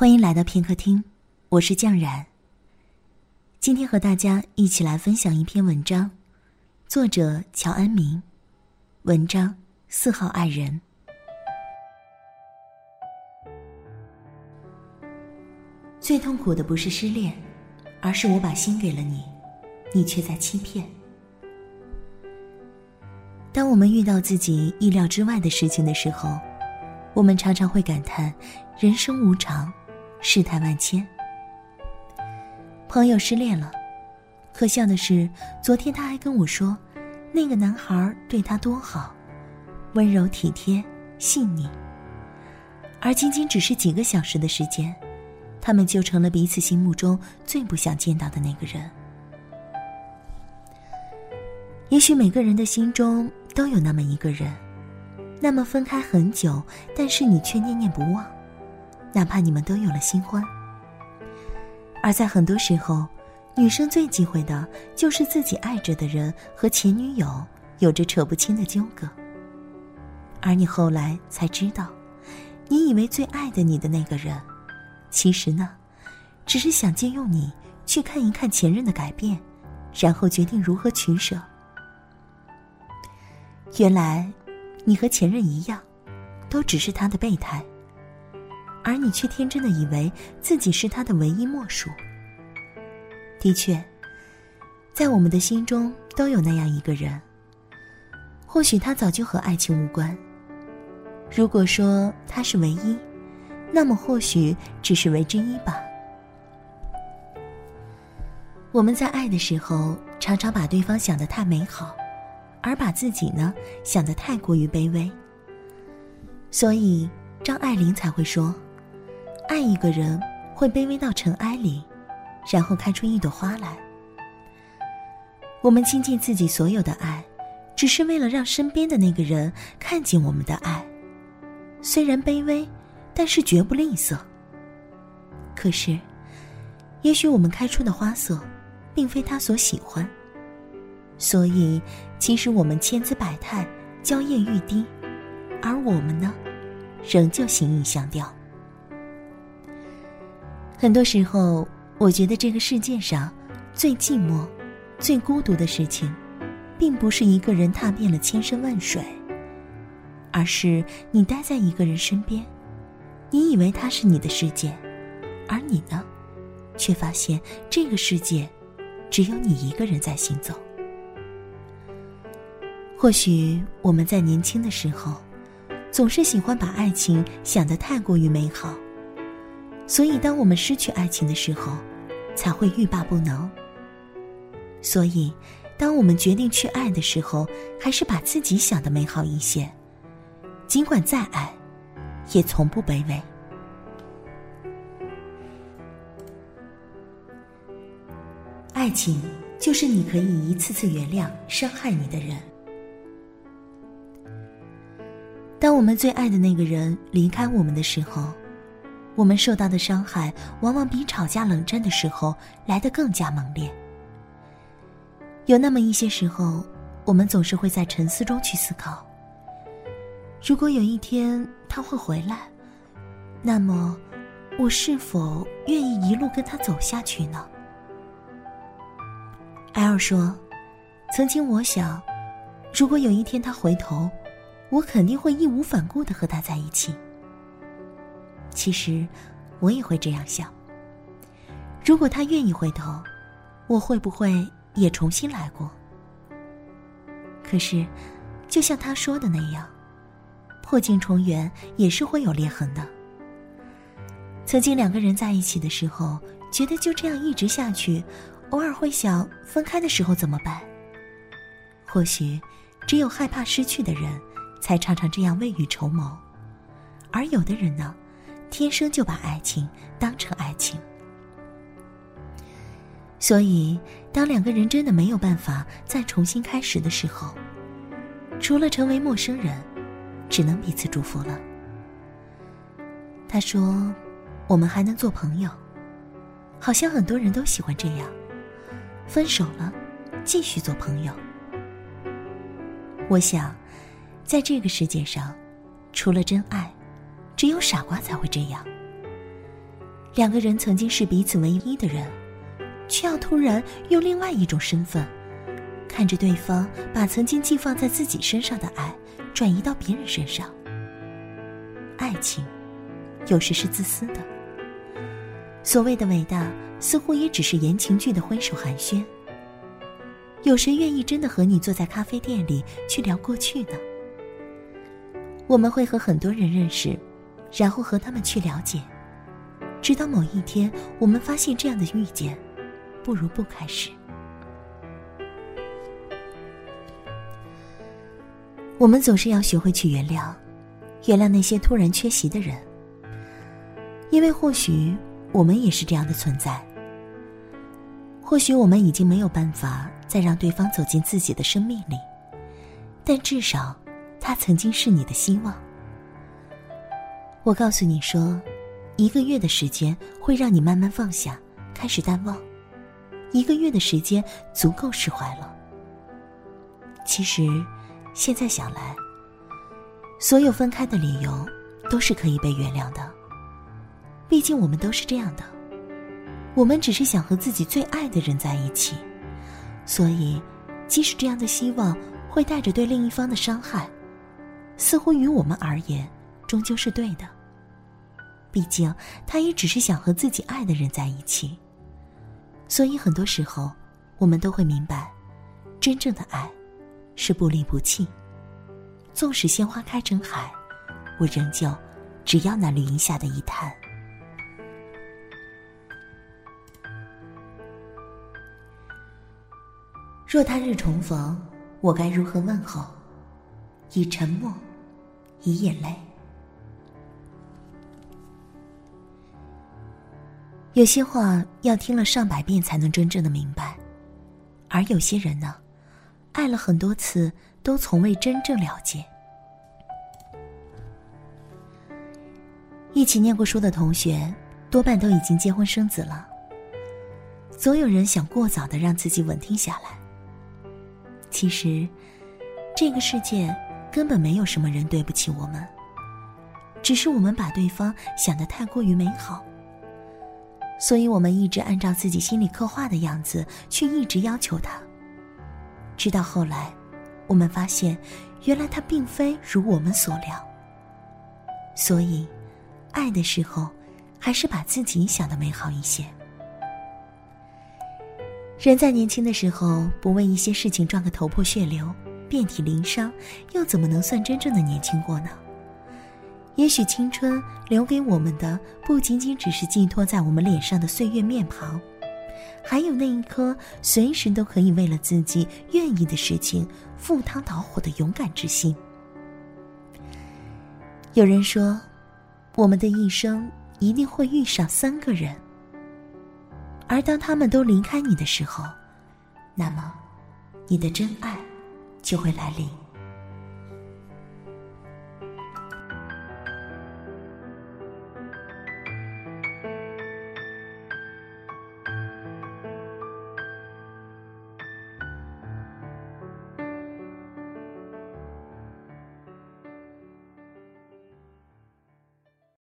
欢迎来到片刻听，我是酱然。今天和大家一起来分享一篇文章，作者乔安明，文章四号爱人。最痛苦的不是失恋，而是我把心给了你，你却在欺骗。当我们遇到自己意料之外的事情的时候，我们常常会感叹人生无常。世态万千，朋友失恋了，可笑的是，昨天他还跟我说，那个男孩对他多好，温柔体贴、细腻。而仅仅只是几个小时的时间，他们就成了彼此心目中最不想见到的那个人。也许每个人的心中都有那么一个人，那么分开很久，但是你却念念不忘。哪怕你们都有了新欢，而在很多时候，女生最忌讳的就是自己爱着的人和前女友有着扯不清的纠葛。而你后来才知道，你以为最爱的你的那个人，其实呢，只是想借用你去看一看前任的改变，然后决定如何取舍。原来，你和前任一样，都只是他的备胎。而你却天真的以为自己是他的唯一莫属。的确，在我们的心中都有那样一个人。或许他早就和爱情无关。如果说他是唯一，那么或许只是唯之一吧。我们在爱的时候，常常把对方想得太美好，而把自己呢想得太过于卑微。所以张爱玲才会说。爱一个人，会卑微到尘埃里，然后开出一朵花来。我们倾尽自己所有的爱，只是为了让身边的那个人看见我们的爱。虽然卑微，但是绝不吝啬。可是，也许我们开出的花色，并非他所喜欢。所以，其实我们千姿百态，娇艳欲滴，而我们呢，仍旧形影相吊。很多时候，我觉得这个世界上最寂寞、最孤独的事情，并不是一个人踏遍了千山万水，而是你待在一个人身边，你以为他是你的世界，而你呢，却发现这个世界只有你一个人在行走。或许我们在年轻的时候，总是喜欢把爱情想得太过于美好。所以，当我们失去爱情的时候，才会欲罢不能。所以，当我们决定去爱的时候，还是把自己想的美好一些。尽管再爱，也从不卑微。爱情就是你可以一次次原谅伤害你的人。当我们最爱的那个人离开我们的时候。我们受到的伤害，往往比吵架冷战的时候来得更加猛烈。有那么一些时候，我们总是会在沉思中去思考：如果有一天他会回来，那么我是否愿意一路跟他走下去呢？L 说：“曾经我想，如果有一天他回头，我肯定会义无反顾的和他在一起。”其实，我也会这样想。如果他愿意回头，我会不会也重新来过？可是，就像他说的那样，破镜重圆也是会有裂痕的。曾经两个人在一起的时候，觉得就这样一直下去，偶尔会想分开的时候怎么办？或许，只有害怕失去的人，才常常这样未雨绸缪，而有的人呢？天生就把爱情当成爱情，所以当两个人真的没有办法再重新开始的时候，除了成为陌生人，只能彼此祝福了。他说：“我们还能做朋友，好像很多人都喜欢这样。分手了，继续做朋友。我想，在这个世界上，除了真爱。”只有傻瓜才会这样。两个人曾经是彼此唯一的人，却要突然用另外一种身份，看着对方把曾经寄放在自己身上的爱转移到别人身上。爱情，有时是自私的。所谓的伟大，似乎也只是言情剧的挥手寒暄。有谁愿意真的和你坐在咖啡店里去聊过去呢？我们会和很多人认识，然后和他们去了解。直到某一天，我们发现这样的遇见，不如不开始。我们总是要学会去原谅，原谅那些突然缺席的人，因为或许我们也是这样的存在。或许我们已经没有办法再让对方走进自己的生命里，但至少，他曾经是你的希望。我告诉你说。一个月的时间会让你慢慢放下，开始淡忘。一个月的时间足够释怀了。其实，现在想来，所有分开的理由都是可以被原谅的。毕竟我们都是这样的，我们只是想和自己最爱的人在一起，所以，即使这样的希望会带着对另一方的伤害，似乎于我们而言，终究是对的。毕竟，他也只是想和自己爱的人在一起。所以，很多时候，我们都会明白，真正的爱，是不离不弃。纵使鲜花开成海，我仍旧只要那绿荫下的一滩。若他日重逢，我该如何问候？以沉默，以眼泪。有些话要听了上百遍才能真正的明白，而有些人呢，爱了很多次都从未真正了解。一起念过书的同学，多半都已经结婚生子了。总有人想过早的让自己稳定下来。其实，这个世界根本没有什么人对不起我们，只是我们把对方想得太过于美好。所以我们一直按照自己心里刻画的样子去一直要求他，直到后来，我们发现，原来他并非如我们所料。所以，爱的时候，还是把自己想的美好一些。人在年轻的时候，不为一些事情撞个头破血流、遍体鳞伤，又怎么能算真正的年轻过呢？也许青春留给我们的不仅仅只是寄托在我们脸上的岁月面庞，还有那一颗随时都可以为了自己愿意的事情赴汤蹈火的勇敢之心。有人说，我们的一生一定会遇上三个人，而当他们都离开你的时候，那么，你的真爱就会来临。